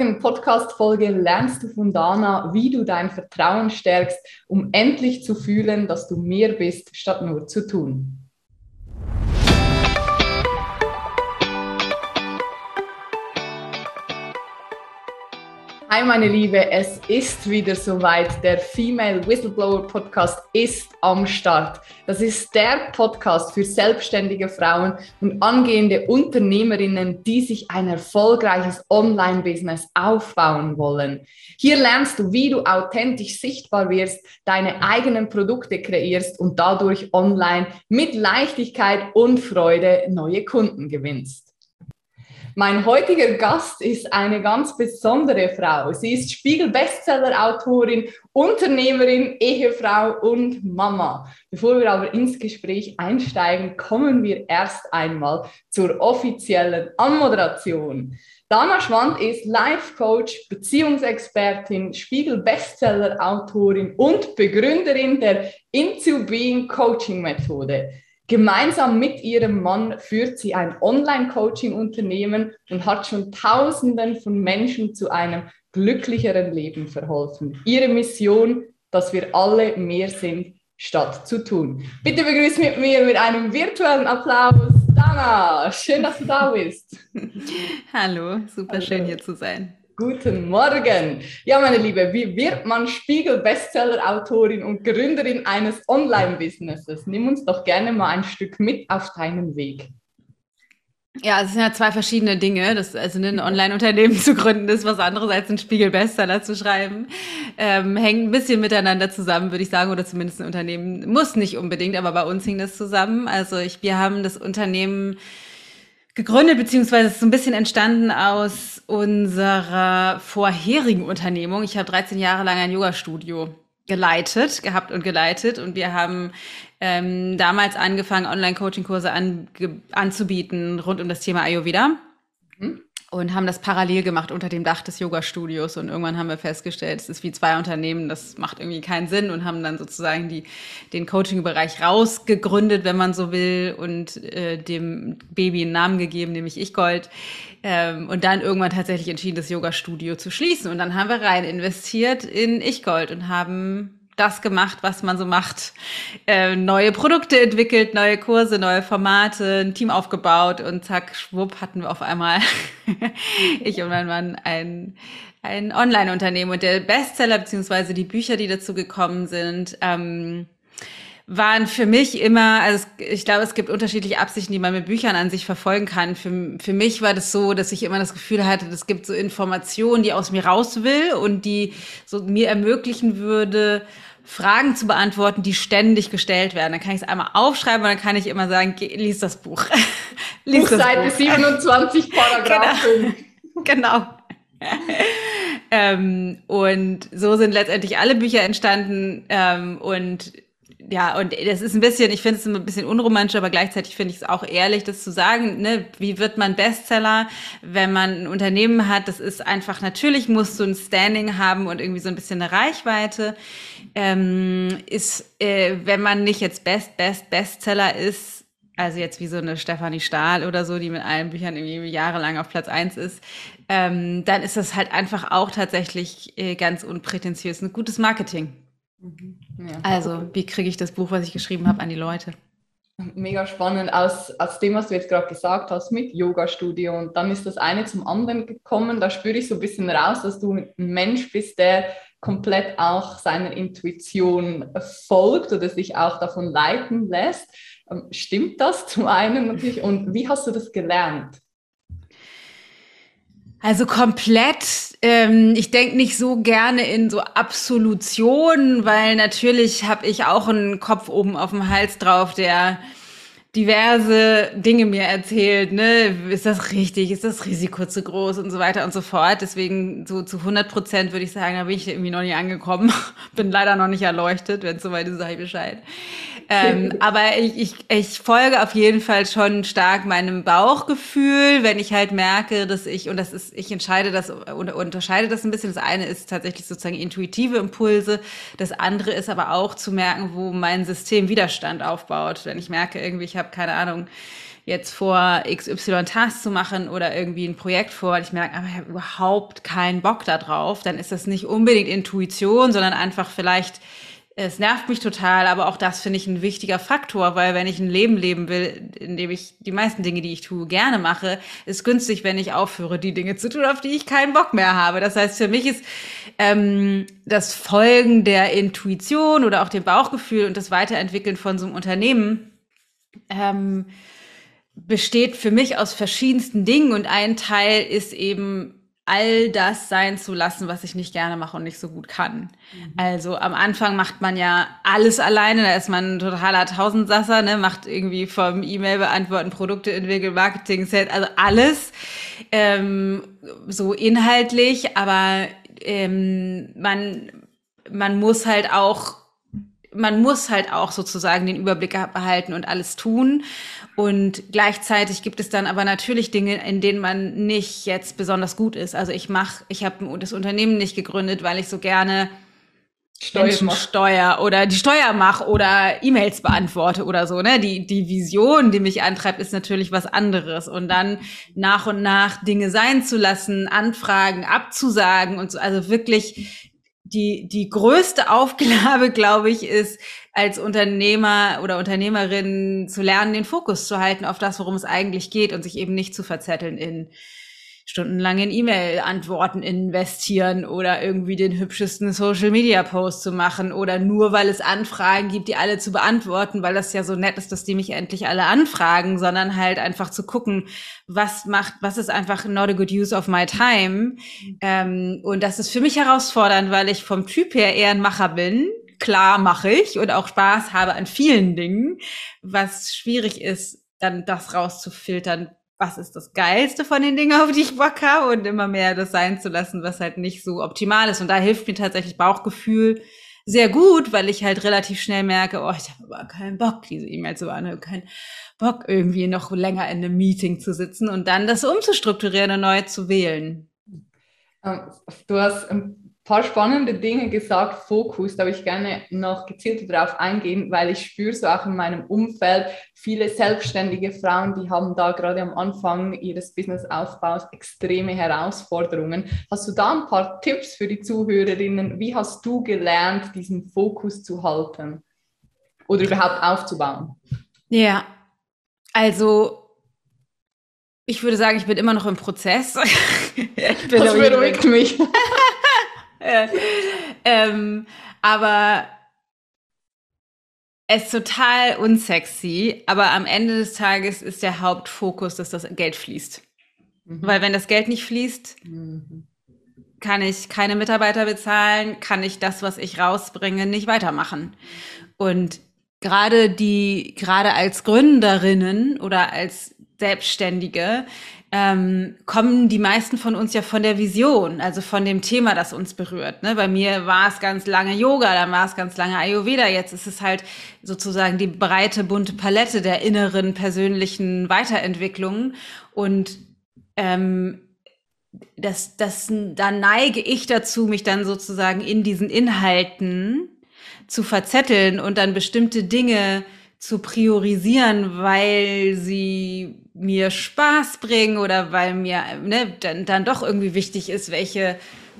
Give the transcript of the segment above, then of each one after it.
heutigen Podcast-Folge lernst du von Dana, wie du dein Vertrauen stärkst, um endlich zu fühlen, dass du mehr bist, statt nur zu tun. Hi meine Liebe, es ist wieder soweit. Der Female Whistleblower Podcast ist am Start. Das ist der Podcast für selbstständige Frauen und angehende Unternehmerinnen, die sich ein erfolgreiches Online-Business aufbauen wollen. Hier lernst du, wie du authentisch sichtbar wirst, deine eigenen Produkte kreierst und dadurch online mit Leichtigkeit und Freude neue Kunden gewinnst. Mein heutiger Gast ist eine ganz besondere Frau. Sie ist Spiegel-Bestseller-Autorin, Unternehmerin, Ehefrau und Mama. Bevor wir aber ins Gespräch einsteigen, kommen wir erst einmal zur offiziellen Anmoderation. Dana Schwand ist Life-Coach, Beziehungsexpertin, Spiegel-Bestseller-Autorin und Begründerin der Into Being Coaching Methode. Gemeinsam mit ihrem Mann führt sie ein Online-Coaching-Unternehmen und hat schon Tausenden von Menschen zu einem glücklicheren Leben verholfen. Ihre Mission, dass wir alle mehr sind, statt zu tun. Bitte begrüße mit mir mit einem virtuellen Applaus Dana. Schön, dass du da bist. Hallo, super Hallo. schön hier zu sein. Guten Morgen. Ja, meine Liebe, wie wird man Spiegel-Bestseller-Autorin und Gründerin eines Online-Businesses? Nimm uns doch gerne mal ein Stück mit auf deinen Weg. Ja, es sind ja zwei verschiedene Dinge. Das, also ein Online-Unternehmen zu gründen ist was anderes als ein Spiegel-Bestseller zu schreiben. Ähm, hängt ein bisschen miteinander zusammen, würde ich sagen, oder zumindest ein Unternehmen muss nicht unbedingt, aber bei uns hing das zusammen. Also ich, wir haben das Unternehmen gegründet, beziehungsweise ist so ein bisschen entstanden aus unserer vorherigen Unternehmung. Ich habe 13 Jahre lang ein Yoga-Studio geleitet, gehabt und geleitet und wir haben ähm, damals angefangen, Online-Coaching-Kurse an, anzubieten rund um das Thema Ayurveda. Mhm und haben das parallel gemacht unter dem Dach des Yoga-Studios. Und irgendwann haben wir festgestellt, es ist wie zwei Unternehmen, das macht irgendwie keinen Sinn und haben dann sozusagen die, den Coaching-Bereich rausgegründet, wenn man so will, und äh, dem Baby einen Namen gegeben, nämlich Ich Gold. Ähm, und dann irgendwann tatsächlich entschieden, das Yoga-Studio zu schließen. Und dann haben wir rein investiert in Ich Gold und haben das gemacht, was man so macht. Äh, neue Produkte entwickelt, neue Kurse, neue Formate, ein Team aufgebaut und zack, schwupp, hatten wir auf einmal, ich und mein Mann, ein, ein Online-Unternehmen. Und der Bestseller, beziehungsweise die Bücher, die dazu gekommen sind, ähm, waren für mich immer, also ich glaube, es gibt unterschiedliche Absichten, die man mit Büchern an sich verfolgen kann. Für, für mich war das so, dass ich immer das Gefühl hatte, es gibt so Informationen, die aus mir raus will und die so mir ermöglichen würde, Fragen zu beantworten, die ständig gestellt werden. Dann kann ich es einmal aufschreiben und dann kann ich immer sagen, geh, lies das Buch. lies Buchseite das Buch. 27, Paragraph genau. genau. ähm, und so sind letztendlich alle Bücher entstanden ähm, und ja, und das ist ein bisschen, ich finde es ein bisschen unromantisch, aber gleichzeitig finde ich es auch ehrlich, das zu sagen, ne, wie wird man Bestseller, wenn man ein Unternehmen hat, das ist einfach, natürlich musst du ein Standing haben und irgendwie so ein bisschen eine Reichweite, ähm, ist, äh, wenn man nicht jetzt Best, Best, Bestseller ist, also jetzt wie so eine Stefanie Stahl oder so, die mit allen Büchern irgendwie jahrelang auf Platz eins ist, ähm, dann ist das halt einfach auch tatsächlich äh, ganz unprätentiös, ein gutes Marketing. Mhm. Ja. Also, wie kriege ich das Buch, was ich geschrieben habe, an die Leute? Mega spannend aus, aus dem, was du jetzt gerade gesagt hast mit Yoga-Studio. Und dann ist das eine zum anderen gekommen. Da spüre ich so ein bisschen raus, dass du ein Mensch bist, der komplett auch seiner Intuition folgt oder sich auch davon leiten lässt. Ähm, stimmt das zum einen natürlich? Und wie hast du das gelernt? Also komplett. Ähm, ich denke nicht so gerne in so Absolutionen, weil natürlich habe ich auch einen Kopf oben auf dem Hals drauf, der diverse Dinge mir erzählt, ne, ist das richtig, ist das Risiko zu groß und so weiter und so fort. Deswegen so zu 100 Prozent würde ich sagen, da bin ich irgendwie noch nicht angekommen. bin leider noch nicht erleuchtet, wenn es soweit ist, sage ich Bescheid. Ähm, aber ich, ich, ich folge auf jeden Fall schon stark meinem Bauchgefühl, wenn ich halt merke, dass ich, und das ist, ich entscheide das und unterscheide das ein bisschen. Das eine ist tatsächlich sozusagen intuitive Impulse. Das andere ist aber auch zu merken, wo mein System Widerstand aufbaut. Wenn ich merke, irgendwie, ich habe keine Ahnung, jetzt vor, XY Tasks zu machen oder irgendwie ein Projekt vor, und ich merke, aber ich habe überhaupt keinen Bock da drauf, dann ist das nicht unbedingt Intuition, sondern einfach vielleicht es nervt mich total, aber auch das finde ich ein wichtiger Faktor, weil wenn ich ein Leben leben will, in dem ich die meisten Dinge, die ich tue, gerne mache, ist günstig, wenn ich aufhöre, die Dinge zu tun, auf die ich keinen Bock mehr habe. Das heißt, für mich ist ähm, das Folgen der Intuition oder auch dem Bauchgefühl und das Weiterentwickeln von so einem Unternehmen ähm, besteht für mich aus verschiedensten Dingen und ein Teil ist eben all das sein zu lassen, was ich nicht gerne mache und nicht so gut kann. Mhm. Also am Anfang macht man ja alles alleine, da ist man ein totaler Tausendsasser, ne, macht irgendwie vom E-Mail beantworten, Produkte entwickeln, Marketing, Set, also alles ähm, so inhaltlich, aber ähm, man man muss halt auch man muss halt auch sozusagen den Überblick behalten und alles tun. Und gleichzeitig gibt es dann aber natürlich Dinge, in denen man nicht jetzt besonders gut ist. Also ich mache, ich habe das Unternehmen nicht gegründet, weil ich so gerne Steuer oder die Steuer mache oder E-Mails beantworte oder so. Ne? Die, die Vision, die mich antreibt, ist natürlich was anderes. Und dann nach und nach Dinge sein zu lassen, Anfragen abzusagen und so. Also wirklich die, die größte Aufgabe, glaube ich, ist, als Unternehmer oder Unternehmerin zu lernen, den Fokus zu halten auf das, worum es eigentlich geht und sich eben nicht zu verzetteln in stundenlangen E-Mail-Antworten investieren oder irgendwie den hübschesten Social-Media-Post zu machen oder nur, weil es Anfragen gibt, die alle zu beantworten, weil das ja so nett ist, dass die mich endlich alle anfragen, sondern halt einfach zu gucken, was macht, was ist einfach not a good use of my time. Ähm, und das ist für mich herausfordernd, weil ich vom Typ her eher ein Macher bin. Klar mache ich und auch Spaß habe an vielen Dingen, was schwierig ist, dann das rauszufiltern, was ist das Geilste von den Dingen, auf die ich Bock habe und immer mehr das sein zu lassen, was halt nicht so optimal ist. Und da hilft mir tatsächlich Bauchgefühl sehr gut, weil ich halt relativ schnell merke, oh, ich habe aber keinen Bock, diese E-Mail zu beantworten, keinen Bock, irgendwie noch länger in einem Meeting zu sitzen und dann das umzustrukturieren und neu zu wählen. Ähm, du hast paar spannende Dinge gesagt, Fokus, da würde ich gerne noch gezielt darauf eingehen, weil ich spüre so auch in meinem Umfeld viele selbstständige Frauen, die haben da gerade am Anfang ihres Businessaufbaus extreme Herausforderungen. Hast du da ein paar Tipps für die Zuhörerinnen? Wie hast du gelernt, diesen Fokus zu halten oder überhaupt aufzubauen? Ja, also ich würde sagen, ich bin immer noch im Prozess. das beruhigt mich. ähm, aber es ist total unsexy, aber am Ende des Tages ist der Hauptfokus, dass das Geld fließt. Mhm. Weil wenn das Geld nicht fließt, mhm. kann ich keine Mitarbeiter bezahlen, kann ich das, was ich rausbringe, nicht weitermachen. Und gerade die, gerade als Gründerinnen oder als Selbstständige ähm, kommen die meisten von uns ja von der Vision, also von dem Thema, das uns berührt. Ne? Bei mir war es ganz lange Yoga, dann war es ganz lange Ayurveda, jetzt ist es halt sozusagen die breite, bunte Palette der inneren persönlichen Weiterentwicklungen. Und ähm, das, das, da neige ich dazu, mich dann sozusagen in diesen Inhalten zu verzetteln und dann bestimmte Dinge zu priorisieren, weil sie mir Spaß bringen oder weil mir ne, dann, dann doch irgendwie wichtig ist, welche,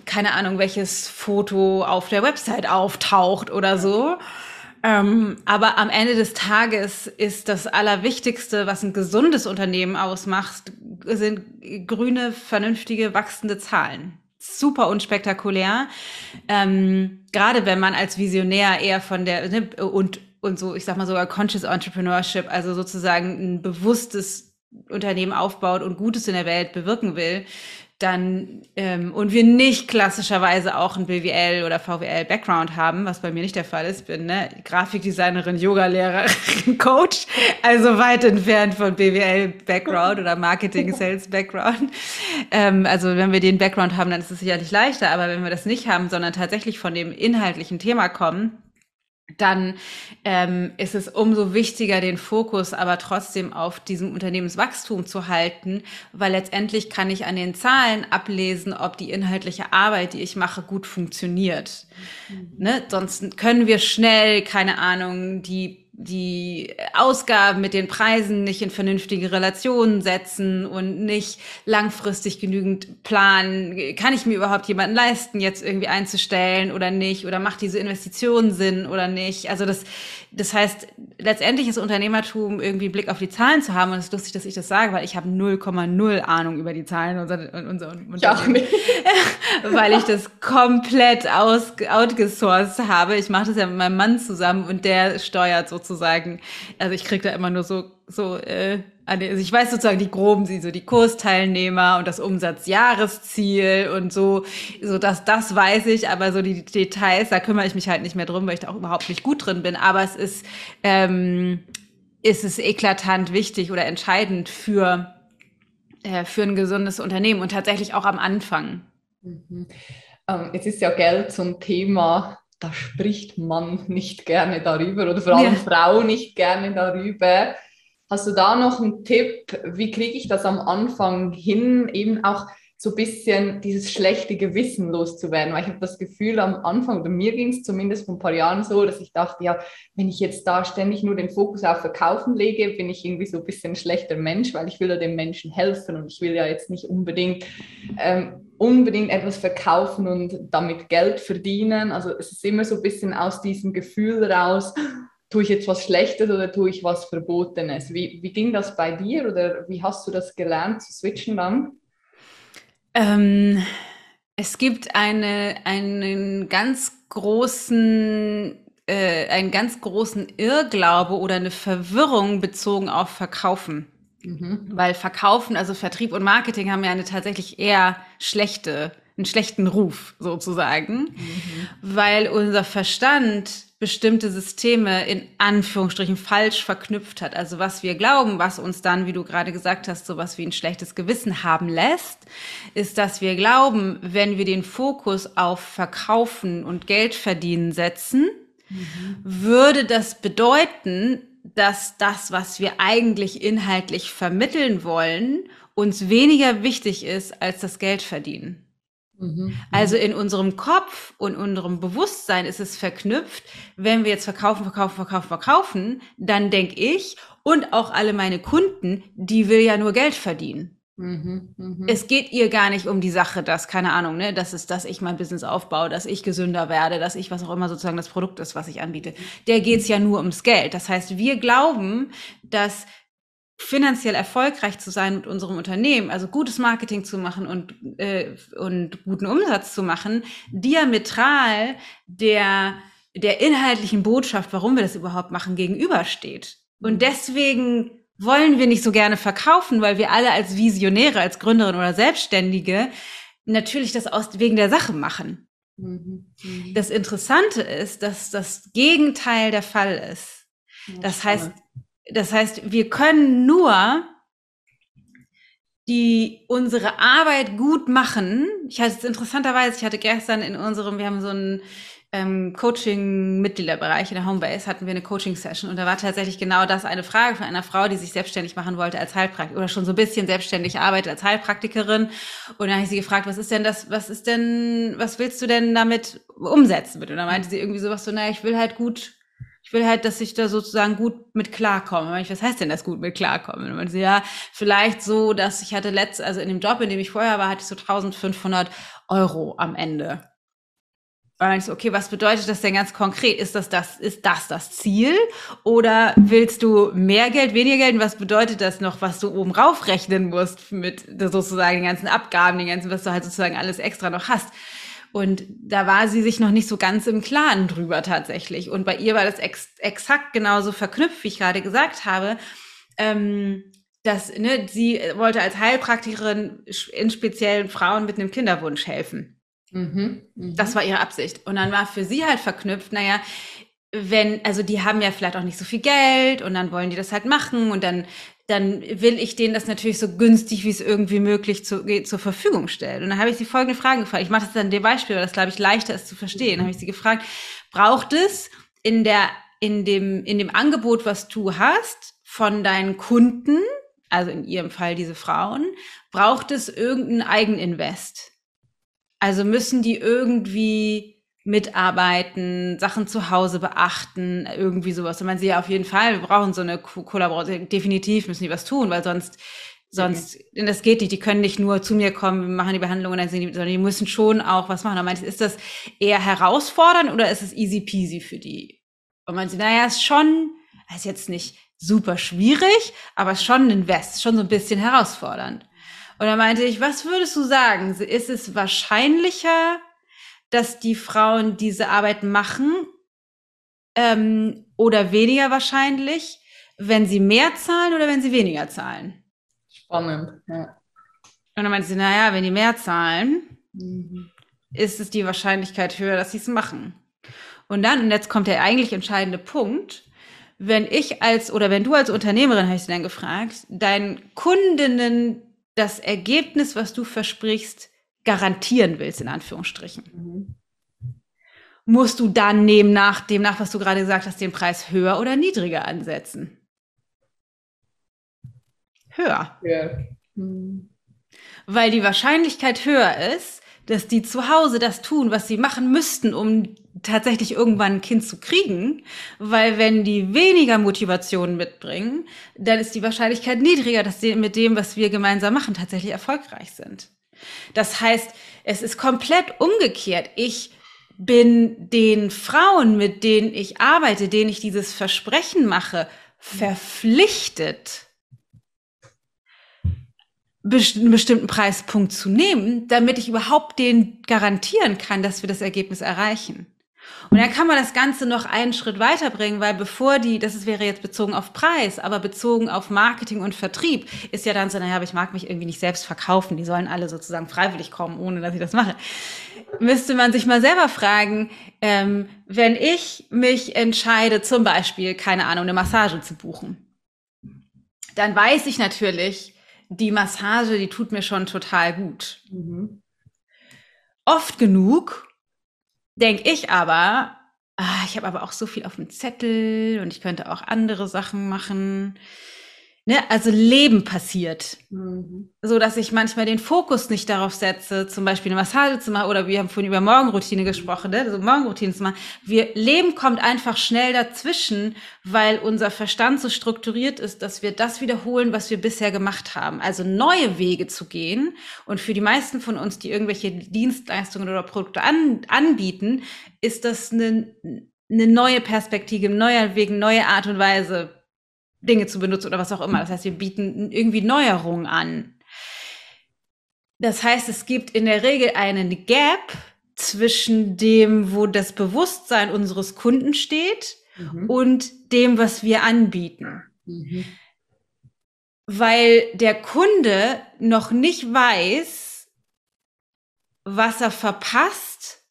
keine Ahnung, welches Foto auf der Website auftaucht oder so. Ähm, aber am Ende des Tages ist das Allerwichtigste, was ein gesundes Unternehmen ausmacht, sind grüne, vernünftige, wachsende Zahlen. Super unspektakulär. Ähm, Gerade wenn man als Visionär eher von der ne, und und so, ich sag mal sogar Conscious Entrepreneurship, also sozusagen ein bewusstes Unternehmen aufbaut und Gutes in der Welt bewirken will, dann ähm, und wir nicht klassischerweise auch ein BWL oder VWL Background haben, was bei mir nicht der Fall ist, bin ne, Grafikdesignerin, Yogalehrerin, Coach, also weit entfernt von BWL Background oder Marketing Sales Background. Ähm, also wenn wir den Background haben, dann ist es sicherlich leichter, aber wenn wir das nicht haben, sondern tatsächlich von dem inhaltlichen Thema kommen, dann ähm, ist es umso wichtiger, den Fokus aber trotzdem auf diesem Unternehmenswachstum zu halten, weil letztendlich kann ich an den Zahlen ablesen, ob die inhaltliche Arbeit, die ich mache, gut funktioniert. Mhm. Ne? Sonst können wir schnell, keine Ahnung, die die Ausgaben mit den Preisen nicht in vernünftige Relationen setzen und nicht langfristig genügend planen. Kann ich mir überhaupt jemanden leisten, jetzt irgendwie einzustellen oder nicht? Oder macht diese Investition Sinn oder nicht? Also das, das heißt, letztendlich ist Unternehmertum irgendwie Blick auf die Zahlen zu haben. Und es ist lustig, dass ich das sage, weil ich habe 0,0 Ahnung über die Zahlen unserer, unserer Unternehmen. weil ich das komplett aus, outgesourced habe. Ich mache das ja mit meinem Mann zusammen und der steuert sozusagen. Also ich kriege da immer nur so, so, äh, also ich weiß sozusagen die groben, sie so die Kursteilnehmer und das Umsatzjahresziel und so, so dass das weiß ich, aber so die Details, da kümmere ich mich halt nicht mehr drum, weil ich da auch überhaupt nicht gut drin bin. Aber es ist, ähm, ist es eklatant wichtig oder entscheidend für äh, für ein gesundes Unternehmen und tatsächlich auch am Anfang. Mhm. Ähm, jetzt ist ja Geld zum Thema da spricht man nicht gerne darüber oder vor allem ja. Frau nicht gerne darüber. Hast du da noch einen Tipp? Wie kriege ich das am Anfang hin, eben auch so ein bisschen dieses schlechte Gewissen loszuwerden? Weil ich habe das Gefühl am Anfang, oder mir ging es zumindest vor ein paar Jahren so, dass ich dachte, ja, wenn ich jetzt da ständig nur den Fokus auf Verkaufen lege, bin ich irgendwie so ein bisschen ein schlechter Mensch, weil ich will ja den Menschen helfen und ich will ja jetzt nicht unbedingt ähm, unbedingt etwas verkaufen und damit Geld verdienen. Also es ist immer so ein bisschen aus diesem Gefühl raus, tue ich jetzt was Schlechtes oder tue ich was Verbotenes? Wie, wie ging das bei dir oder wie hast du das gelernt zu switchen dann? Ähm, es gibt eine, einen ganz großen äh, einen ganz großen Irrglaube oder eine Verwirrung bezogen auf Verkaufen. Mhm. Weil Verkaufen, also Vertrieb und Marketing haben ja eine tatsächlich eher schlechte, einen schlechten Ruf sozusagen, mhm. weil unser Verstand bestimmte Systeme in Anführungsstrichen falsch verknüpft hat. Also was wir glauben, was uns dann, wie du gerade gesagt hast, sowas wie ein schlechtes Gewissen haben lässt, ist, dass wir glauben, wenn wir den Fokus auf Verkaufen und Geld verdienen setzen, mhm. würde das bedeuten, dass das, was wir eigentlich inhaltlich vermitteln wollen, uns weniger wichtig ist als das Geld verdienen. Mhm. Also in unserem Kopf und unserem Bewusstsein ist es verknüpft, wenn wir jetzt verkaufen, verkaufen, verkaufen, verkaufen, dann denke ich und auch alle meine Kunden, die will ja nur Geld verdienen. Mhm, mh. Es geht ihr gar nicht um die Sache, dass, keine Ahnung, ne, das ist, dass ich mein Business aufbaue, dass ich gesünder werde, dass ich was auch immer sozusagen das Produkt ist, was ich anbiete. Der geht's ja nur ums Geld. Das heißt, wir glauben, dass finanziell erfolgreich zu sein mit unserem Unternehmen, also gutes Marketing zu machen und, äh, und guten Umsatz zu machen, diametral der, der inhaltlichen Botschaft, warum wir das überhaupt machen, gegenübersteht. Und mhm. deswegen wollen wir nicht so gerne verkaufen, weil wir alle als Visionäre, als Gründerin oder Selbstständige natürlich das aus, wegen der Sache machen. Mhm. Mhm. Das Interessante ist, dass das Gegenteil der Fall ist. Das heißt, das heißt, wir können nur die unsere Arbeit gut machen. Ich hatte es interessanterweise, ich hatte gestern in unserem, wir haben so ein ähm, Coaching-Mitgliederbereich in der Homebase hatten wir eine Coaching-Session und da war tatsächlich genau das eine Frage von einer Frau, die sich selbstständig machen wollte als Heilpraktikerin oder schon so ein bisschen selbstständig arbeitet als Heilpraktikerin. Und dann habe ich sie gefragt, was ist denn das, was ist denn, was willst du denn damit umsetzen? Und dann meinte sie irgendwie sowas so, naja, ich will halt gut ich will halt, dass ich da sozusagen gut mit klarkomme. Ich, was heißt denn das gut mit klarkommen? Und sie, ja, vielleicht so, dass ich hatte letzt, also in dem Job, in dem ich vorher war, hatte ich so 1500 Euro am Ende. Und ich so, okay, was bedeutet das denn ganz konkret? Ist das das, ist das das Ziel? Oder willst du mehr Geld, weniger Geld? Und was bedeutet das noch, was du oben raufrechnen musst mit sozusagen den ganzen Abgaben, den ganzen, was du halt sozusagen alles extra noch hast? Und da war sie sich noch nicht so ganz im Klaren drüber tatsächlich. Und bei ihr war das ex exakt genauso verknüpft, wie ich gerade gesagt habe. Ähm, dass ne, sie wollte als Heilpraktikerin in speziellen Frauen mit einem Kinderwunsch helfen. Mhm, mh. Das war ihre Absicht. Und dann war für sie halt verknüpft, naja, wenn, also die haben ja vielleicht auch nicht so viel Geld und dann wollen die das halt machen und dann, dann will ich denen das natürlich so günstig wie es irgendwie möglich zu, zur Verfügung stellen. Und dann habe ich sie folgende Fragen gefragt. Ich mache das dann dem Beispiel, weil das, glaube ich, leichter ist zu verstehen. Dann habe ich sie gefragt, braucht es in der, in dem, in dem Angebot, was du hast, von deinen Kunden, also in ihrem Fall diese Frauen, braucht es irgendeinen Eigeninvest? Also müssen die irgendwie mitarbeiten, Sachen zu Hause beachten, irgendwie sowas. Und man sieht ja auf jeden Fall, wir brauchen so eine Kollaboration, definitiv müssen die was tun, weil sonst Sonst, mhm. das geht nicht, die können nicht nur zu mir kommen, wir machen die Behandlung und dann sind die, sondern die müssen schon auch was machen. Und meinte, ist das eher herausfordernd oder ist es easy peasy für die? Und man sieht, naja, ist schon, ist jetzt nicht super schwierig, aber schon ein West, schon so ein bisschen herausfordernd. Und dann meinte ich, was würdest du sagen? Ist es wahrscheinlicher, dass die Frauen diese Arbeit machen ähm, oder weniger wahrscheinlich, wenn sie mehr zahlen oder wenn sie weniger zahlen? Spannend, ja. Und dann meinte sie, naja, wenn die mehr zahlen, mhm. ist es die Wahrscheinlichkeit höher, dass sie es machen. Und dann, und jetzt kommt der eigentlich entscheidende Punkt, wenn ich als, oder wenn du als Unternehmerin, habe ich sie dann gefragt, deinen Kundinnen das Ergebnis, was du versprichst, garantieren willst, in Anführungsstrichen. Mhm. Musst du dann neben nach dem nach, was du gerade gesagt hast, den Preis höher oder niedriger ansetzen? höher. Ja. Hm. Weil die Wahrscheinlichkeit höher ist, dass die zu Hause das tun, was sie machen müssten, um tatsächlich irgendwann ein Kind zu kriegen. Weil wenn die weniger Motivation mitbringen, dann ist die Wahrscheinlichkeit niedriger, dass sie mit dem, was wir gemeinsam machen, tatsächlich erfolgreich sind. Das heißt, es ist komplett umgekehrt. Ich bin den Frauen, mit denen ich arbeite, denen ich dieses Versprechen mache, verpflichtet, einen bestimmten Preispunkt zu nehmen, damit ich überhaupt den garantieren kann, dass wir das Ergebnis erreichen. Und dann kann man das Ganze noch einen Schritt weiterbringen, weil bevor die, das wäre jetzt bezogen auf Preis, aber bezogen auf Marketing und Vertrieb, ist ja dann so, naja, aber ich mag mich irgendwie nicht selbst verkaufen. Die sollen alle sozusagen freiwillig kommen, ohne dass ich das mache. Müsste man sich mal selber fragen, ähm, wenn ich mich entscheide, zum Beispiel, keine Ahnung, eine Massage zu buchen, dann weiß ich natürlich, die Massage, die tut mir schon total gut. Mhm. Oft genug denke ich aber, ah, ich habe aber auch so viel auf dem Zettel und ich könnte auch andere Sachen machen. Ne, also Leben passiert. Mhm. So dass ich manchmal den Fokus nicht darauf setze, zum Beispiel eine Massage zu machen oder wir haben vorhin über Morgenroutine gesprochen, ne? also Morgenroutine zu machen. Wir, Leben kommt einfach schnell dazwischen, weil unser Verstand so strukturiert ist, dass wir das wiederholen, was wir bisher gemacht haben. Also neue Wege zu gehen. Und für die meisten von uns, die irgendwelche Dienstleistungen oder Produkte an, anbieten, ist das eine, eine neue Perspektive, ein neuer Weg, eine neue Art und Weise, Dinge zu benutzen oder was auch immer. Das heißt, wir bieten irgendwie Neuerungen an. Das heißt, es gibt in der Regel einen Gap zwischen dem, wo das Bewusstsein unseres Kunden steht mhm. und dem, was wir anbieten. Mhm. Weil der Kunde noch nicht weiß, was er verpasst,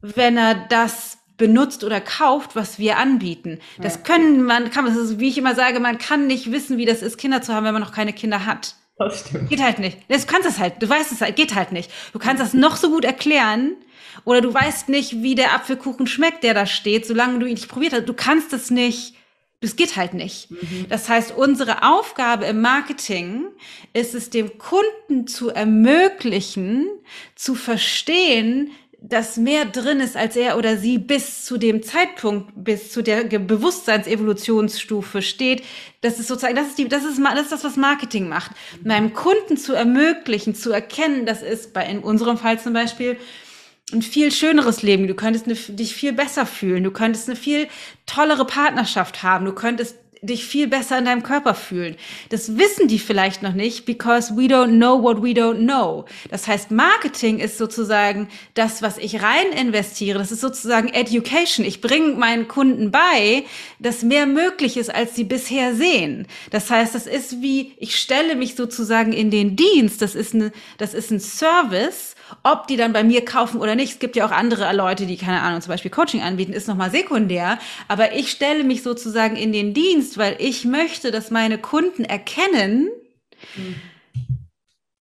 wenn er das benutzt oder kauft, was wir anbieten. Das können man, kann, das ist, wie ich immer sage, man kann nicht wissen, wie das ist, Kinder zu haben, wenn man noch keine Kinder hat. Das stimmt. Geht halt nicht. Du kannst es halt, du weißt es halt, geht halt nicht. Du kannst das noch so gut erklären oder du weißt nicht, wie der Apfelkuchen schmeckt, der da steht, solange du ihn nicht probiert hast. Du kannst es nicht. Das geht halt nicht. Mhm. Das heißt, unsere Aufgabe im Marketing ist es, dem Kunden zu ermöglichen, zu verstehen, dass mehr drin ist, als er oder sie bis zu dem Zeitpunkt, bis zu der Bewusstseinsevolutionsstufe steht. Das ist sozusagen, das ist die, das ist, das ist das, was Marketing macht. Meinem Kunden zu ermöglichen, zu erkennen, das ist bei, in unserem Fall zum Beispiel, ein viel schöneres Leben. Du könntest eine, dich viel besser fühlen. Du könntest eine viel tollere Partnerschaft haben. Du könntest dich viel besser in deinem Körper fühlen. Das wissen die vielleicht noch nicht, because we don't know what we don't know. Das heißt, Marketing ist sozusagen das, was ich rein investiere. Das ist sozusagen Education. Ich bringe meinen Kunden bei, dass mehr möglich ist, als sie bisher sehen. Das heißt, das ist wie, ich stelle mich sozusagen in den Dienst. Das ist, eine, das ist ein Service ob die dann bei mir kaufen oder nicht, es gibt ja auch andere Leute, die, keine Ahnung, zum Beispiel Coaching anbieten, ist nochmal sekundär. Aber ich stelle mich sozusagen in den Dienst, weil ich möchte, dass meine Kunden erkennen, mhm.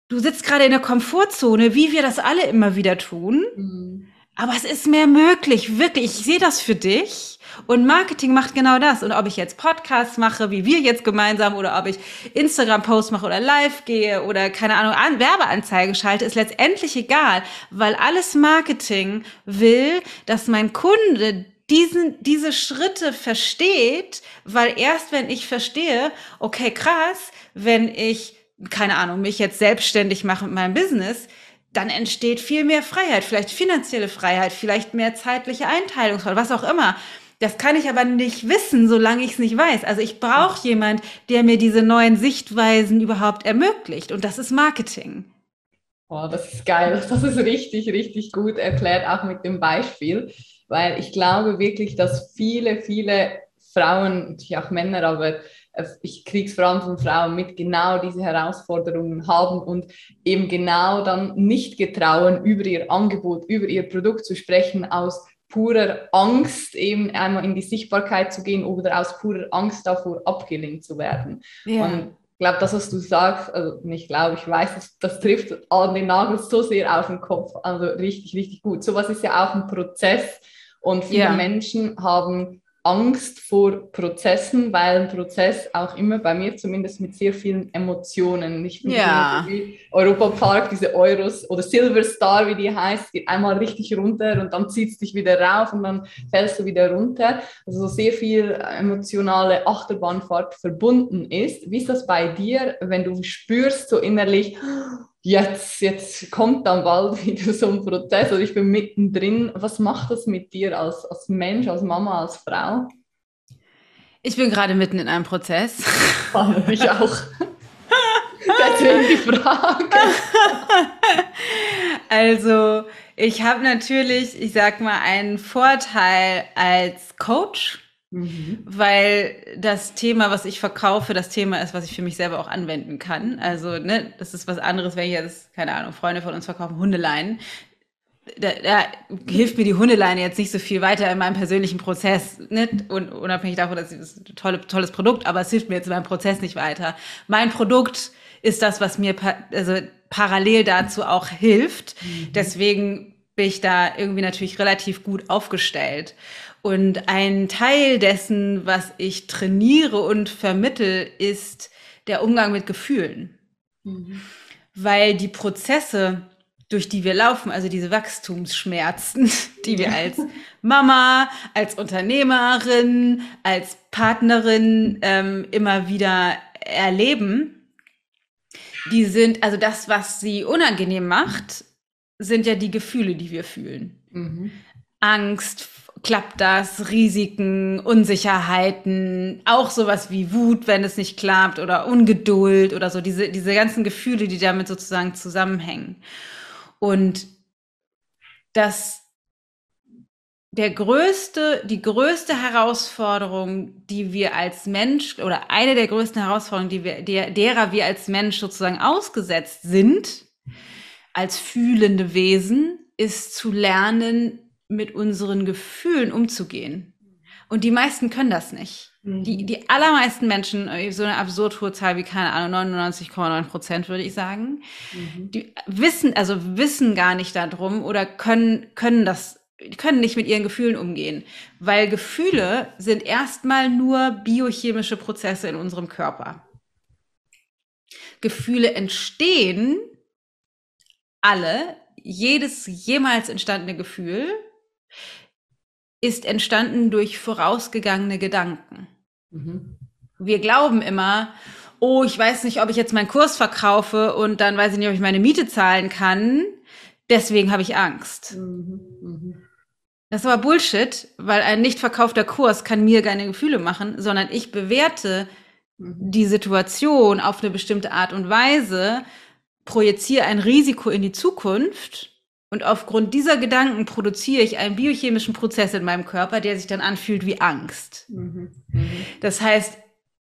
du sitzt gerade in der Komfortzone, wie wir das alle immer wieder tun. Mhm. Aber es ist mehr möglich, wirklich. Ich sehe das für dich. Und Marketing macht genau das. Und ob ich jetzt Podcasts mache, wie wir jetzt gemeinsam, oder ob ich Instagram-Posts mache oder live gehe oder keine Ahnung, an Werbeanzeigen schalte, ist letztendlich egal, weil alles Marketing will, dass mein Kunde diesen, diese Schritte versteht, weil erst wenn ich verstehe, okay, krass, wenn ich, keine Ahnung, mich jetzt selbstständig mache mit meinem Business, dann entsteht viel mehr Freiheit, vielleicht finanzielle Freiheit, vielleicht mehr zeitliche Einteilungsfreiheit, was auch immer. Das kann ich aber nicht wissen, solange ich es nicht weiß. Also ich brauche jemand, der mir diese neuen Sichtweisen überhaupt ermöglicht. Und das ist Marketing. Oh, das ist geil. Das ist richtig, richtig gut erklärt, auch mit dem Beispiel. Weil ich glaube wirklich, dass viele, viele Frauen, natürlich auch Männer, aber äh, ich kriege es vor allem von Frauen mit, genau diese Herausforderungen haben und eben genau dann nicht getrauen, über ihr Angebot, über ihr Produkt zu sprechen, aus purer Angst eben einmal in die Sichtbarkeit zu gehen oder aus purer Angst davor abgelehnt zu werden. Ja. Und ich glaube, das, was du sagst, also nicht glaube, ich weiß, das, das trifft an den Nagel so sehr auf den Kopf. Also richtig, richtig gut. Sowas ist ja auch ein Prozess und viele ja. Menschen haben Angst vor Prozessen, weil ein Prozess auch immer bei mir zumindest mit sehr vielen Emotionen, nicht ja. wie Europa Park, diese Euros oder Silver Star, wie die heißt, geht einmal richtig runter und dann zieht es dich wieder rauf und dann fällst du wieder runter. Also so sehr viel emotionale Achterbahnfahrt verbunden ist. Wie ist das bei dir, wenn du spürst so innerlich, jetzt, jetzt kommt dann bald wieder so ein Prozess oder ich bin mittendrin. Was macht das mit dir als, als Mensch, als Mama, als Frau? Ich bin gerade mitten in einem Prozess. Oh, ich auch. Deswegen die Frage. Also, ich habe natürlich, ich sag mal, einen Vorteil als Coach Mhm. Weil das Thema, was ich verkaufe, das Thema ist, was ich für mich selber auch anwenden kann. Also, ne, das ist was anderes, wenn ich jetzt, keine Ahnung, Freunde von uns verkaufen Hundeleien. Da, da hilft mir die Hundeleine jetzt nicht so viel weiter in meinem persönlichen Prozess, ne? Und unabhängig davon, dass es ein tolle, tolles Produkt, aber es hilft mir jetzt in meinem Prozess nicht weiter. Mein Produkt ist das, was mir pa also parallel dazu auch hilft. Mhm. Deswegen bin ich da irgendwie natürlich relativ gut aufgestellt. Und ein Teil dessen, was ich trainiere und vermittel, ist der Umgang mit Gefühlen. Mhm. Weil die Prozesse, durch die wir laufen, also diese Wachstumsschmerzen, die wir als Mama, als Unternehmerin, als Partnerin ähm, immer wieder erleben, die sind, also das, was sie unangenehm macht, sind ja die Gefühle, die wir fühlen. Mhm. Angst, klappt das, Risiken, Unsicherheiten, auch sowas wie Wut, wenn es nicht klappt oder Ungeduld oder so, diese, diese ganzen Gefühle, die damit sozusagen zusammenhängen. Und das der größte, die größte Herausforderung, die wir als Mensch oder eine der größten Herausforderungen, die wir, der, derer wir als Mensch sozusagen ausgesetzt sind, als fühlende Wesen, ist zu lernen, mit unseren Gefühlen umzugehen. Und die meisten können das nicht. Mhm. Die, die allermeisten Menschen, äh, so eine absurd hohe Zahl wie, keine Ahnung, 99,9 Prozent würde ich sagen, mhm. die wissen, also wissen gar nicht darum oder können, können das, können nicht mit ihren Gefühlen umgehen. Weil Gefühle sind erstmal nur biochemische Prozesse in unserem Körper. Gefühle entstehen alle, jedes jemals entstandene Gefühl ist entstanden durch vorausgegangene Gedanken. Mhm. Wir glauben immer, oh, ich weiß nicht, ob ich jetzt meinen Kurs verkaufe und dann weiß ich nicht, ob ich meine Miete zahlen kann. Deswegen habe ich Angst. Mhm. Mhm. Das ist aber Bullshit, weil ein nicht verkaufter Kurs kann mir keine Gefühle machen, sondern ich bewerte mhm. die Situation auf eine bestimmte Art und Weise, projiziere ein Risiko in die Zukunft und aufgrund dieser Gedanken produziere ich einen biochemischen Prozess in meinem Körper, der sich dann anfühlt wie Angst. Mhm. Mhm. Das heißt,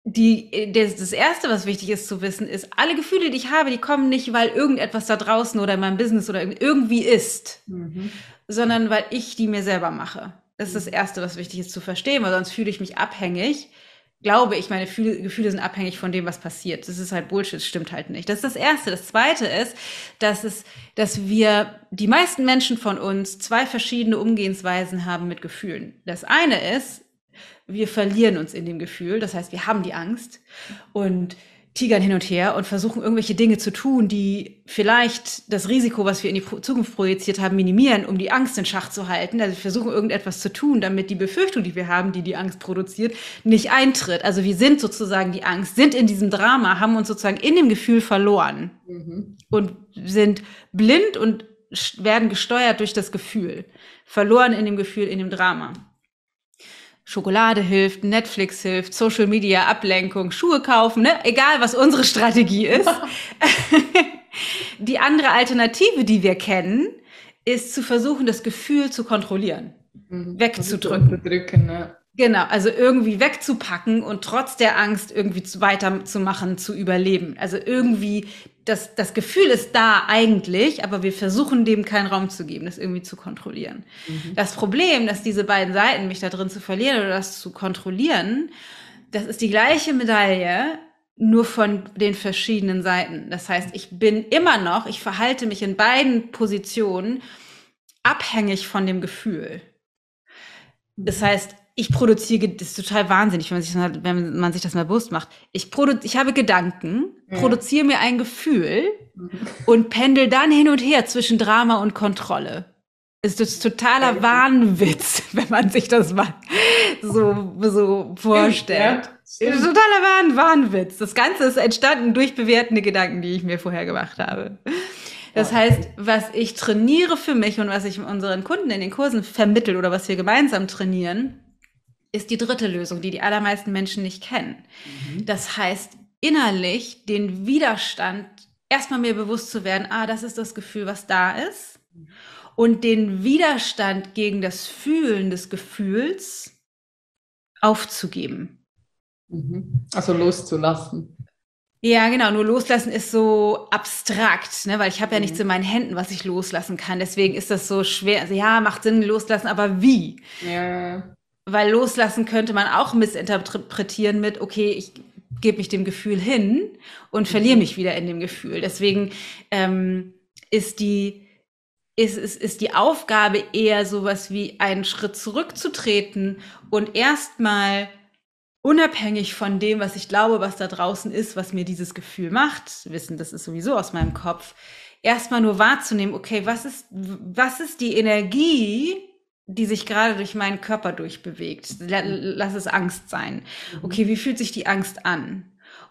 die, das, das erste, was wichtig ist zu wissen, ist, alle Gefühle, die ich habe, die kommen nicht, weil irgendetwas da draußen oder in meinem Business oder irgendwie ist, mhm. sondern weil ich die mir selber mache. Das ist das erste, was wichtig ist zu verstehen, weil sonst fühle ich mich abhängig glaube ich, meine Gefühle, Gefühle sind abhängig von dem, was passiert. Das ist halt Bullshit, stimmt halt nicht. Das ist das Erste. Das Zweite ist, dass es, dass wir, die meisten Menschen von uns zwei verschiedene Umgehensweisen haben mit Gefühlen. Das eine ist, wir verlieren uns in dem Gefühl. Das heißt, wir haben die Angst und tigern hin und her und versuchen irgendwelche Dinge zu tun, die vielleicht das Risiko, was wir in die Zukunft projiziert haben, minimieren, um die Angst in Schach zu halten. Also wir versuchen irgendetwas zu tun, damit die Befürchtung, die wir haben, die die Angst produziert, nicht eintritt. Also wir sind sozusagen die Angst, sind in diesem Drama, haben uns sozusagen in dem Gefühl verloren mhm. und sind blind und werden gesteuert durch das Gefühl, verloren in dem Gefühl, in dem Drama. Schokolade hilft, Netflix hilft, Social Media, Ablenkung, Schuhe kaufen, ne? egal was unsere Strategie ist. die andere Alternative, die wir kennen, ist zu versuchen, das Gefühl zu kontrollieren, mhm. wegzudrücken. Ne? Genau, also irgendwie wegzupacken und trotz der Angst irgendwie weiterzumachen, zu überleben. Also irgendwie das, das Gefühl ist da eigentlich, aber wir versuchen dem keinen Raum zu geben, das irgendwie zu kontrollieren. Mhm. Das Problem, dass diese beiden Seiten, mich da drin zu verlieren oder das zu kontrollieren, das ist die gleiche Medaille, nur von den verschiedenen Seiten. Das heißt, ich bin immer noch, ich verhalte mich in beiden Positionen abhängig von dem Gefühl. Das heißt, ich produziere, das ist total wahnsinnig, wenn man sich, das, wenn man sich das mal bewusst macht. Ich, produ ich habe Gedanken, ja. produziere mir ein Gefühl mhm. und pendel dann hin und her zwischen Drama und Kontrolle. Ist das totaler ja. Wahnwitz, wenn man sich das mal so, so vorstellt. Ja, totaler Wahn, Wahnwitz. Das Ganze ist entstanden durch bewertende Gedanken, die ich mir vorher gemacht habe. Das heißt, was ich trainiere für mich und was ich unseren Kunden in den Kursen vermittel oder was wir gemeinsam trainieren, ist die dritte Lösung, die die allermeisten Menschen nicht kennen. Mhm. Das heißt, innerlich den Widerstand erstmal mir bewusst zu werden, ah, das ist das Gefühl, was da ist. Und den Widerstand gegen das Fühlen des Gefühls aufzugeben. Mhm. Also loszulassen. Ja, genau. Nur loslassen ist so abstrakt, ne? weil ich habe ja nichts mhm. in meinen Händen, was ich loslassen kann. Deswegen ist das so schwer. Also, ja, macht Sinn, loslassen, aber wie? Ja. Weil loslassen könnte man auch missinterpretieren mit, okay, ich gebe mich dem Gefühl hin und verliere mhm. mich wieder in dem Gefühl. Deswegen ähm, ist die ist, ist, ist die Aufgabe eher sowas wie einen Schritt zurückzutreten und erstmal unabhängig von dem, was ich glaube, was da draußen ist, was mir dieses Gefühl macht, wissen, das ist sowieso aus meinem Kopf, erstmal nur wahrzunehmen, okay, was ist, was ist die Energie, die sich gerade durch meinen Körper durchbewegt. Lass es Angst sein. Mhm. Okay, wie fühlt sich die Angst an?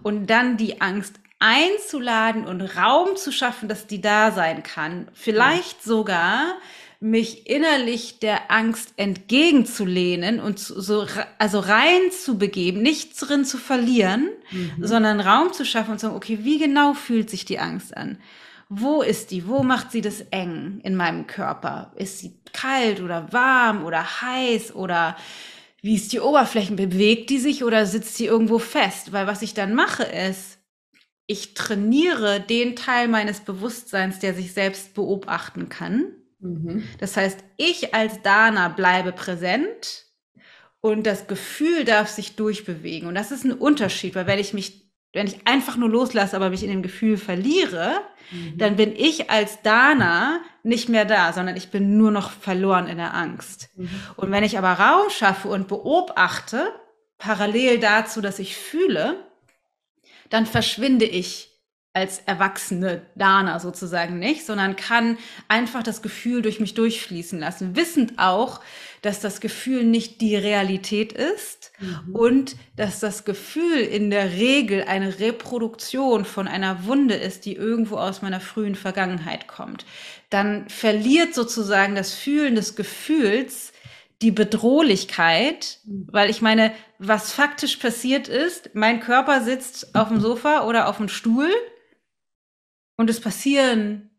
Und dann die Angst einzuladen und Raum zu schaffen, dass die da sein kann. Vielleicht sogar mich innerlich der Angst entgegenzulehnen und so also rein zu begeben, nichts drin zu verlieren, mhm. sondern Raum zu schaffen und zu sagen, okay, wie genau fühlt sich die Angst an? Wo ist die? Wo macht sie das eng in meinem Körper? Ist sie kalt oder warm oder heiß oder wie ist die Oberfläche? Bewegt die sich oder sitzt sie irgendwo fest? Weil was ich dann mache ist, ich trainiere den Teil meines Bewusstseins, der sich selbst beobachten kann. Mhm. Das heißt, ich als Dana bleibe präsent und das Gefühl darf sich durchbewegen. Und das ist ein Unterschied, weil wenn ich mich wenn ich einfach nur loslasse, aber mich in dem Gefühl verliere, mhm. dann bin ich als Dana nicht mehr da, sondern ich bin nur noch verloren in der Angst. Mhm. Und wenn ich aber Raum schaffe und beobachte, parallel dazu, dass ich fühle, dann verschwinde ich als erwachsene Dana sozusagen nicht, sondern kann einfach das Gefühl durch mich durchfließen lassen, wissend auch, dass das Gefühl nicht die Realität ist mhm. und dass das Gefühl in der Regel eine Reproduktion von einer Wunde ist, die irgendwo aus meiner frühen Vergangenheit kommt. Dann verliert sozusagen das Fühlen des Gefühls die Bedrohlichkeit, mhm. weil ich meine, was faktisch passiert ist, mein Körper sitzt auf dem Sofa oder auf dem Stuhl und es passieren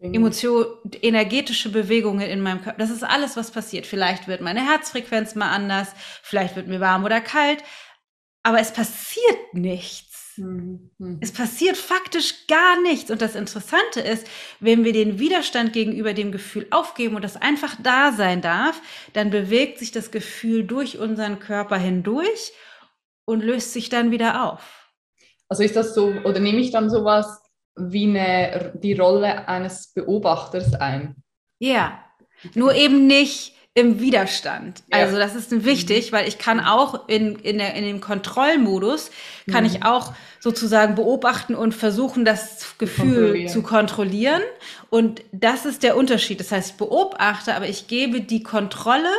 Emotion, energetische Bewegungen in meinem Körper. Das ist alles, was passiert. Vielleicht wird meine Herzfrequenz mal anders, vielleicht wird mir warm oder kalt, aber es passiert nichts. Mhm. Es passiert faktisch gar nichts. Und das Interessante ist, wenn wir den Widerstand gegenüber dem Gefühl aufgeben und das einfach da sein darf, dann bewegt sich das Gefühl durch unseren Körper hindurch und löst sich dann wieder auf. Also ist das so, oder nehme ich dann sowas wie eine, die Rolle eines Beobachters ein? Ja, nur eben nicht im Widerstand. Ja. Also das ist wichtig, weil ich kann auch in, in, der, in dem Kontrollmodus, kann mhm. ich auch sozusagen beobachten und versuchen, das Gefühl kontrollieren. zu kontrollieren. Und das ist der Unterschied. Das heißt, ich beobachte, aber ich gebe die Kontrolle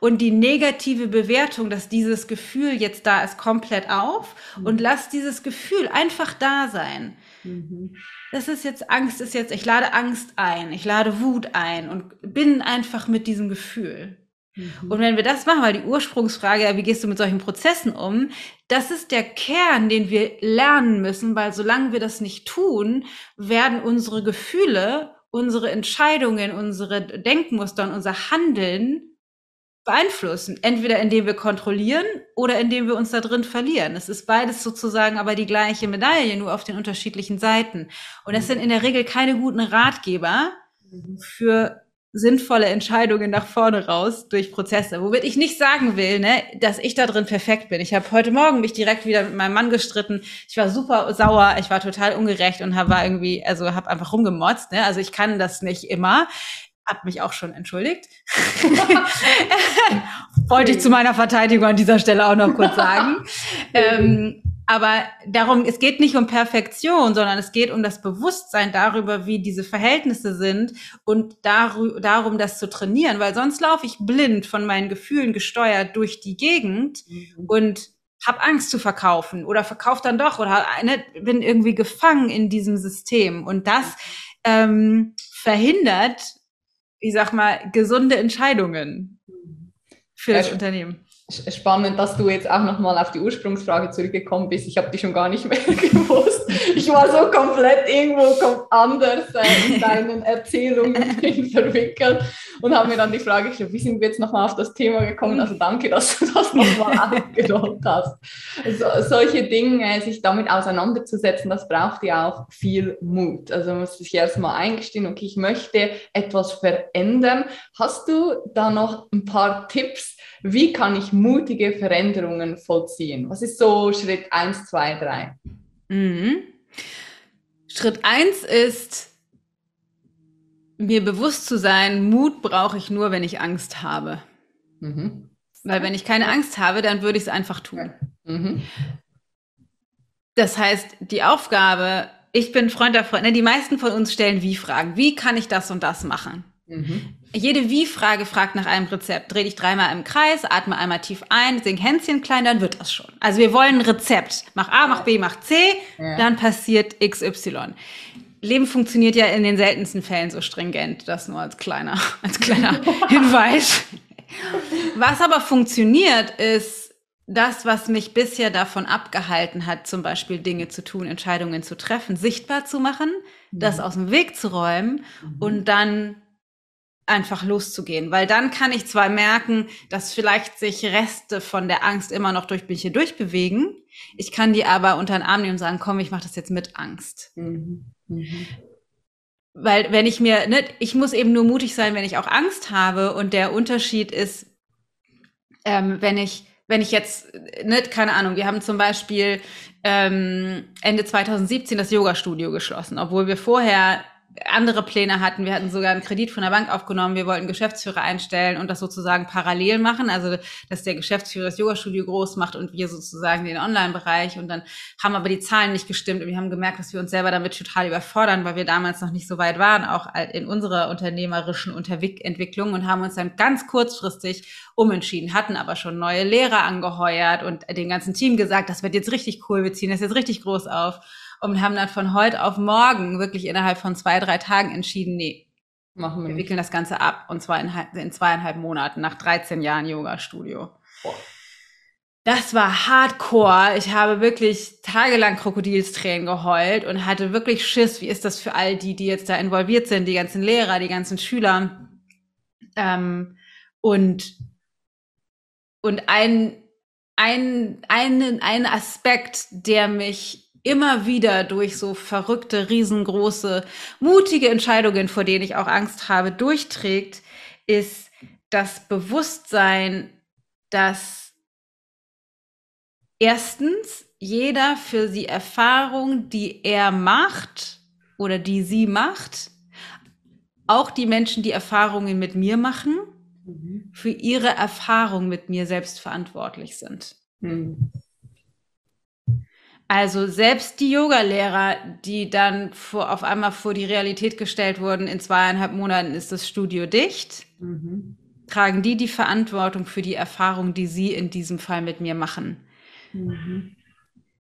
und die negative Bewertung, dass dieses Gefühl jetzt da ist, komplett auf mhm. und lass dieses Gefühl einfach da sein. Mhm das ist jetzt Angst, ist jetzt, ich lade Angst ein, ich lade Wut ein und bin einfach mit diesem Gefühl. Mhm. Und wenn wir das machen, weil die Ursprungsfrage, ja, wie gehst du mit solchen Prozessen um, das ist der Kern, den wir lernen müssen, weil solange wir das nicht tun, werden unsere Gefühle, unsere Entscheidungen, unsere Denkmuster und unser Handeln beeinflussen. Entweder indem wir kontrollieren oder indem wir uns da drin verlieren. Es ist beides sozusagen aber die gleiche Medaille, nur auf den unterschiedlichen Seiten. Und das sind in der Regel keine guten Ratgeber für sinnvolle Entscheidungen nach vorne raus durch Prozesse. Womit ich nicht sagen will, ne, dass ich da drin perfekt bin. Ich habe heute Morgen mich direkt wieder mit meinem Mann gestritten. Ich war super sauer, ich war total ungerecht und habe irgendwie, also habe einfach rumgemotzt. Ne? Also ich kann das nicht immer hab mich auch schon entschuldigt. Wollte ich zu meiner Verteidigung an dieser Stelle auch noch kurz sagen. ähm, aber darum, es geht nicht um Perfektion, sondern es geht um das Bewusstsein darüber, wie diese Verhältnisse sind und darum, das zu trainieren, weil sonst laufe ich blind von meinen Gefühlen gesteuert durch die Gegend mhm. und habe Angst zu verkaufen oder verkaufe dann doch oder ne, bin irgendwie gefangen in diesem System und das ähm, verhindert ich sag mal, gesunde Entscheidungen für das ja, Unternehmen. Spannend, dass du jetzt auch nochmal auf die Ursprungsfrage zurückgekommen bist. Ich habe die schon gar nicht mehr gewusst. Ich war so komplett irgendwo anders in deinen Erzählungen verwickelt und habe mir dann die Frage gestellt, wie sind wir jetzt nochmal auf das Thema gekommen? Also danke, dass du das nochmal aufgerollt hast. So, solche Dinge, sich damit auseinanderzusetzen, das braucht ja auch viel Mut. Also man muss sich erstmal eingestehen, okay, ich möchte etwas verändern. Hast du da noch ein paar Tipps, wie kann ich mutige Veränderungen vollziehen? Was ist so Schritt 1, 2, 3? Mhm. Schritt 1 ist, mir bewusst zu sein, Mut brauche ich nur, wenn ich Angst habe. Mhm. Weil wenn ich keine Angst habe, dann würde ich es einfach tun. Mhm. Das heißt, die Aufgabe, ich bin Freund der Freunde, die meisten von uns stellen Wie-Fragen. Wie kann ich das und das machen? Mhm. Jede Wie-Frage fragt nach einem Rezept. Dreh dich dreimal im Kreis, atme einmal tief ein, sing Hänschen klein, dann wird das schon. Also wir wollen ein Rezept. Mach A, mach B, mach C, ja. dann passiert XY. Leben funktioniert ja in den seltensten Fällen so stringent. Das nur als kleiner, als kleiner Hinweis. Was aber funktioniert, ist das, was mich bisher davon abgehalten hat, zum Beispiel Dinge zu tun, Entscheidungen zu treffen, sichtbar zu machen, mhm. das aus dem Weg zu räumen mhm. und dann einfach loszugehen, weil dann kann ich zwar merken, dass vielleicht sich Reste von der Angst immer noch durch mich hier durchbewegen, ich kann die aber unter den Arm nehmen und sagen, komm, ich mache das jetzt mit Angst. Mhm. Mhm. Weil wenn ich mir, ne, ich muss eben nur mutig sein, wenn ich auch Angst habe und der Unterschied ist, ähm, wenn ich wenn ich jetzt, ne, keine Ahnung, wir haben zum Beispiel ähm, Ende 2017 das Yoga-Studio geschlossen, obwohl wir vorher andere Pläne hatten. Wir hatten sogar einen Kredit von der Bank aufgenommen. Wir wollten Geschäftsführer einstellen und das sozusagen parallel machen. Also, dass der Geschäftsführer das Yoga-Studio groß macht und wir sozusagen den Online-Bereich. Und dann haben aber die Zahlen nicht gestimmt und wir haben gemerkt, dass wir uns selber damit total überfordern, weil wir damals noch nicht so weit waren, auch in unserer unternehmerischen Entwicklung und haben uns dann ganz kurzfristig umentschieden, hatten aber schon neue Lehrer angeheuert und dem ganzen Team gesagt, das wird jetzt richtig cool, wir ziehen das jetzt richtig groß auf und haben dann von heute auf morgen wirklich innerhalb von zwei, drei Tagen entschieden, nee, Machen wir, wir wickeln das Ganze ab und zwar in, in zweieinhalb Monaten nach 13 Jahren Yoga-Studio. Das war hardcore. Ich habe wirklich tagelang Krokodilstränen geheult und hatte wirklich Schiss. Wie ist das für all die, die jetzt da involviert sind, die ganzen Lehrer, die ganzen Schüler? Ähm, und und ein, ein, ein, ein Aspekt, der mich immer wieder durch so verrückte, riesengroße, mutige Entscheidungen, vor denen ich auch Angst habe, durchträgt, ist das Bewusstsein, dass erstens jeder für die Erfahrung, die er macht oder die sie macht, auch die Menschen, die Erfahrungen mit mir machen, mhm. für ihre Erfahrung mit mir selbst verantwortlich sind. Mhm. Also selbst die Yogalehrer, die dann vor, auf einmal vor die Realität gestellt wurden, in zweieinhalb Monaten ist das Studio dicht, mhm. tragen die die Verantwortung für die Erfahrung, die sie in diesem Fall mit mir machen. Mhm.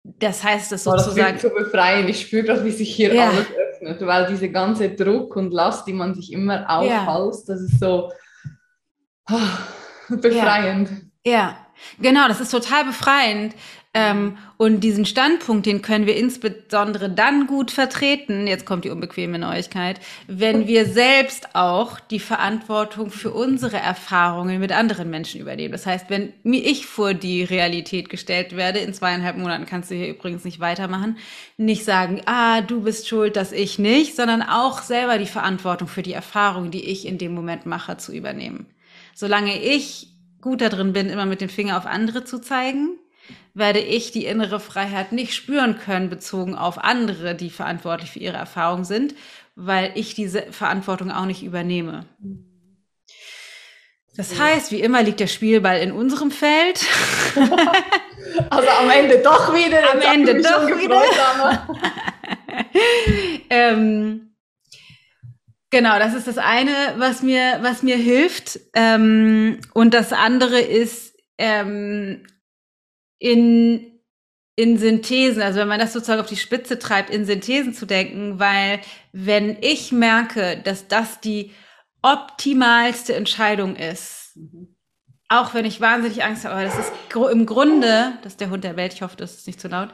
Das heißt, das sozusagen. Das so befreien. Ich spüre gerade, wie sich hier ja. alles öffnet, weil diese ganze Druck und Last, die man sich immer aufhalst, ja. das ist so oh, befreiend. Ja. ja. genau, das ist total befreiend. Ähm, und diesen Standpunkt, den können wir insbesondere dann gut vertreten, jetzt kommt die unbequeme Neuigkeit, wenn wir selbst auch die Verantwortung für unsere Erfahrungen mit anderen Menschen übernehmen. Das heißt, wenn mir ich vor die Realität gestellt werde, in zweieinhalb Monaten kannst du hier übrigens nicht weitermachen, nicht sagen, ah, du bist schuld, dass ich nicht, sondern auch selber die Verantwortung für die Erfahrung, die ich in dem Moment mache, zu übernehmen. Solange ich gut da drin bin, immer mit dem Finger auf andere zu zeigen, werde ich die innere Freiheit nicht spüren können, bezogen auf andere, die verantwortlich für ihre Erfahrung sind, weil ich diese Verantwortung auch nicht übernehme. Das heißt, wie immer liegt der Spielball in unserem Feld. also am Ende doch wieder. Am Ende doch wieder. ähm, genau, das ist das eine, was mir, was mir hilft. Ähm, und das andere ist, ähm, in, in Synthesen, also wenn man das sozusagen auf die Spitze treibt, in Synthesen zu denken, weil wenn ich merke, dass das die optimalste Entscheidung ist, mhm. auch wenn ich wahnsinnig Angst habe, aber das ist im Grunde, das ist der Hund der Welt, ich hoffe, das ist nicht zu laut,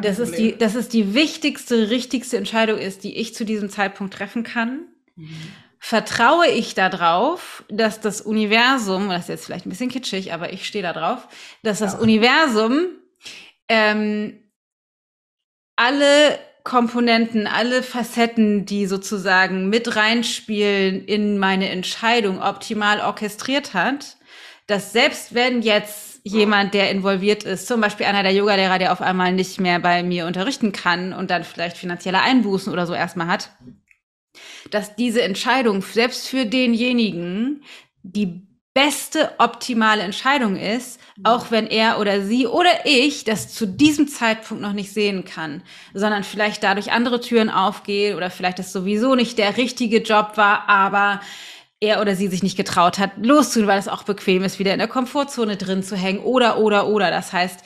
das ist die, das ist die wichtigste, richtigste Entscheidung ist, die ich zu diesem Zeitpunkt treffen kann. Mhm vertraue ich darauf, dass das Universum, das ist jetzt vielleicht ein bisschen kitschig, aber ich stehe da drauf, dass das ja. Universum ähm, alle Komponenten, alle Facetten, die sozusagen mit reinspielen in meine Entscheidung, optimal orchestriert hat, dass selbst wenn jetzt jemand, der involviert ist, zum Beispiel einer der Yogalehrer, der auf einmal nicht mehr bei mir unterrichten kann und dann vielleicht finanzielle Einbußen oder so erstmal hat, dass diese Entscheidung selbst für denjenigen die beste optimale Entscheidung ist, auch wenn er oder sie oder ich das zu diesem Zeitpunkt noch nicht sehen kann, sondern vielleicht dadurch andere Türen aufgehen oder vielleicht das sowieso nicht der richtige Job war, aber er oder sie sich nicht getraut hat, loszutun, weil es auch bequem ist, wieder in der Komfortzone drin zu hängen oder, oder, oder. Das heißt,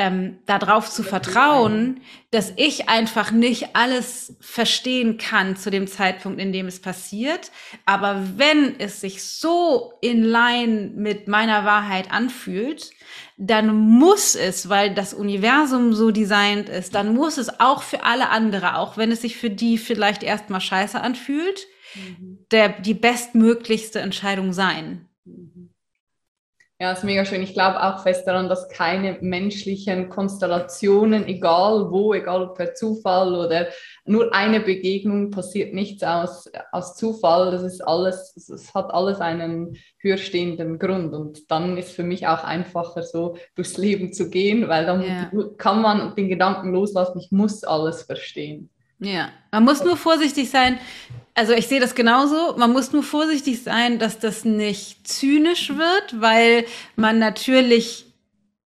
ähm, darauf zu vertrauen, dass ich einfach nicht alles verstehen kann zu dem Zeitpunkt, in dem es passiert. Aber wenn es sich so in Line mit meiner Wahrheit anfühlt, dann muss es, weil das Universum so designt ist, dann muss es auch für alle andere, auch wenn es sich für die vielleicht erstmal scheiße anfühlt, mhm. der, die bestmöglichste Entscheidung sein. Ja, ist mega schön. Ich glaube auch fest daran, dass keine menschlichen Konstellationen, egal wo, egal ob per Zufall oder nur eine Begegnung, passiert nichts aus, aus Zufall. Das ist alles, es hat alles einen höherstehenden Grund. Und dann ist für mich auch einfacher, so durchs Leben zu gehen, weil dann ja. kann man den Gedanken loslassen, ich muss alles verstehen. Ja, man muss nur vorsichtig sein, also ich sehe das genauso. Man muss nur vorsichtig sein, dass das nicht zynisch wird, weil man natürlich,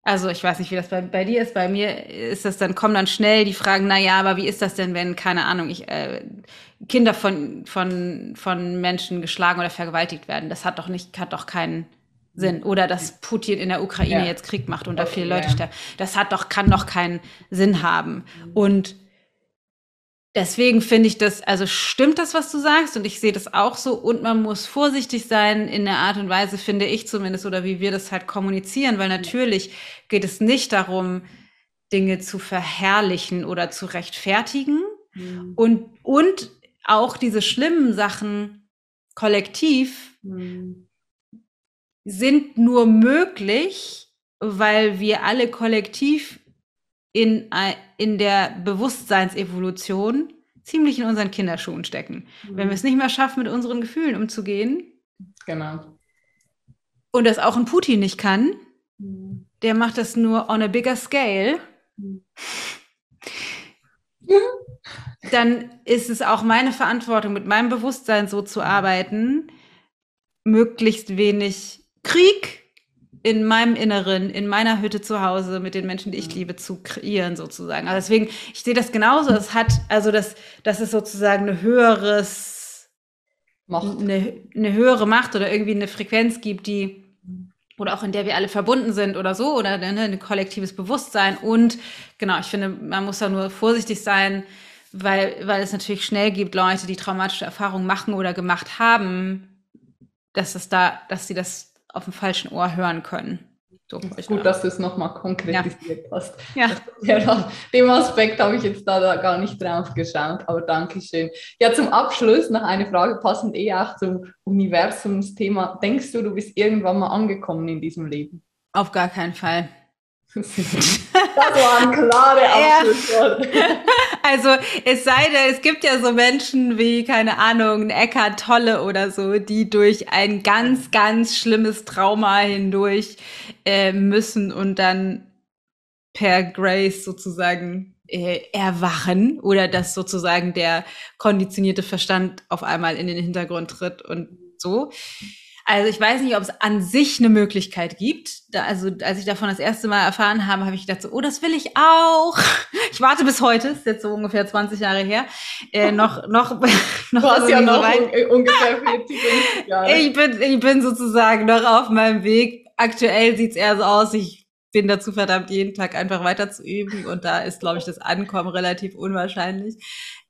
also ich weiß nicht, wie das bei, bei dir ist. Bei mir ist das dann, kommen dann schnell die Fragen, na ja, aber wie ist das denn, wenn, keine Ahnung, ich, äh, Kinder von, von, von Menschen geschlagen oder vergewaltigt werden? Das hat doch nicht, hat doch keinen Sinn. Oder dass Putin in der Ukraine ja. jetzt Krieg macht und da viele Leute sterben. Das hat doch, kann doch keinen Sinn haben. Und Deswegen finde ich das, also stimmt das, was du sagst, und ich sehe das auch so, und man muss vorsichtig sein in der Art und Weise, finde ich zumindest, oder wie wir das halt kommunizieren, weil natürlich geht es nicht darum, Dinge zu verherrlichen oder zu rechtfertigen mhm. und, und auch diese schlimmen Sachen kollektiv mhm. sind nur möglich, weil wir alle kollektiv in, in der Bewusstseinsevolution ziemlich in unseren Kinderschuhen stecken. Mhm. Wenn wir es nicht mehr schaffen, mit unseren Gefühlen umzugehen. Genau. Und das auch ein Putin nicht kann, mhm. der macht das nur on a bigger scale, dann ist es auch meine Verantwortung, mit meinem Bewusstsein so zu arbeiten, möglichst wenig Krieg in meinem Inneren, in meiner Hütte zu Hause mit den Menschen, die ich liebe, zu kreieren sozusagen. Also deswegen, ich sehe das genauso. Es hat, also das, das ist sozusagen eine höheres, Macht. Eine, eine höhere Macht oder irgendwie eine Frequenz gibt, die oder auch in der wir alle verbunden sind oder so oder ne, ein kollektives Bewusstsein und genau, ich finde, man muss da nur vorsichtig sein, weil, weil es natürlich schnell gibt Leute, die traumatische Erfahrungen machen oder gemacht haben, dass es da, dass sie das auf dem falschen Ohr hören können. So, ist gut, dass du es nochmal konkretisiert ja. hast. Ja. ja. Dem Aspekt habe ich jetzt da, da, gar nicht drauf geschaut, aber danke schön. Ja, zum Abschluss noch eine Frage, passend eh auch zum Universumsthema. Denkst du, du bist irgendwann mal angekommen in diesem Leben? Auf gar keinen Fall. Das waren klare Abschlussworte. Also es sei denn, es gibt ja so Menschen wie, keine Ahnung, Eckart Tolle oder so, die durch ein ganz, ganz schlimmes Trauma hindurch äh, müssen und dann per Grace sozusagen äh, erwachen oder dass sozusagen der konditionierte Verstand auf einmal in den Hintergrund tritt und so. Also ich weiß nicht, ob es an sich eine Möglichkeit gibt. Da, also als ich davon das erste Mal erfahren habe, habe ich gedacht, so, oh, das will ich auch. Ich warte bis heute, ist jetzt so ungefähr 20 Jahre her, äh, noch noch noch. Du hast ja noch so un ungefähr 40 Jahre. Ich bin ich bin sozusagen noch auf meinem Weg. Aktuell sieht's eher so aus, ich bin dazu verdammt, jeden Tag einfach weiter zu üben und da ist, glaube ich, das Ankommen relativ unwahrscheinlich.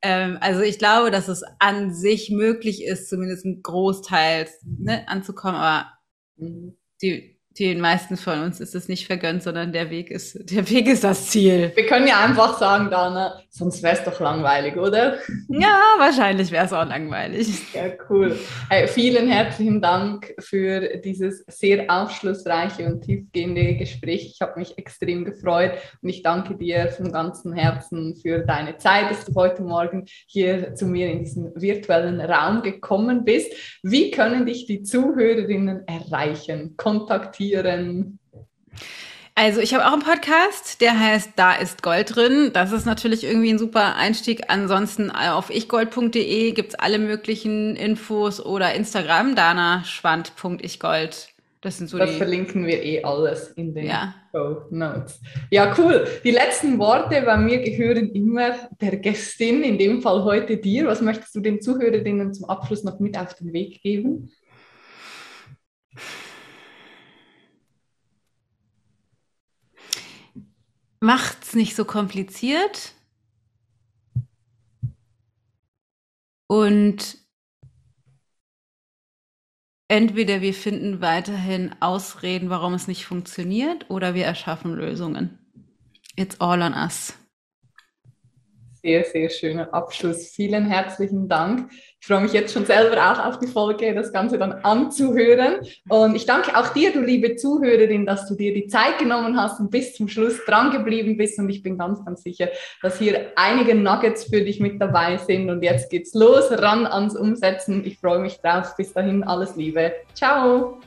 Ähm, also ich glaube, dass es an sich möglich ist, zumindest ein Großteil ne, anzukommen, aber die, den meisten von uns ist es nicht vergönnt, sondern der Weg ist, der Weg ist das Ziel. Wir können ja einfach sagen, Dana, sonst wäre es doch langweilig, oder? Ja, wahrscheinlich wäre es auch langweilig. Ja, cool. Hey, vielen herzlichen Dank für dieses sehr aufschlussreiche und tiefgehende Gespräch. Ich habe mich extrem gefreut und ich danke dir von ganzem Herzen für deine Zeit, dass du heute Morgen hier zu mir in diesen virtuellen Raum gekommen bist. Wie können dich die Zuhörerinnen erreichen, kontaktieren? Kontaktieren? Also ich habe auch einen Podcast, der heißt Da ist Gold drin. Das ist natürlich irgendwie ein super Einstieg. Ansonsten auf ichgold.de gibt's alle möglichen Infos oder Instagram, danaschwand.ichgold. Das sind so das die... verlinken wir eh alles in den ja. Show Notes. Ja, cool. Die letzten Worte bei mir gehören immer der Gästin, in dem Fall heute dir. Was möchtest du den Zuhörerinnen zum Abschluss noch mit auf den Weg geben? Macht's nicht so kompliziert. Und entweder wir finden weiterhin Ausreden, warum es nicht funktioniert, oder wir erschaffen Lösungen. It's all on us. Sehr, sehr schöner Abschluss. Vielen herzlichen Dank. Ich freue mich jetzt schon selber auch auf die Folge, das Ganze dann anzuhören. Und ich danke auch dir, du liebe Zuhörerin, dass du dir die Zeit genommen hast und bis zum Schluss dran geblieben bist. Und ich bin ganz, ganz sicher, dass hier einige Nuggets für dich mit dabei sind. Und jetzt geht's los, ran ans Umsetzen. Ich freue mich drauf. Bis dahin, alles Liebe. Ciao.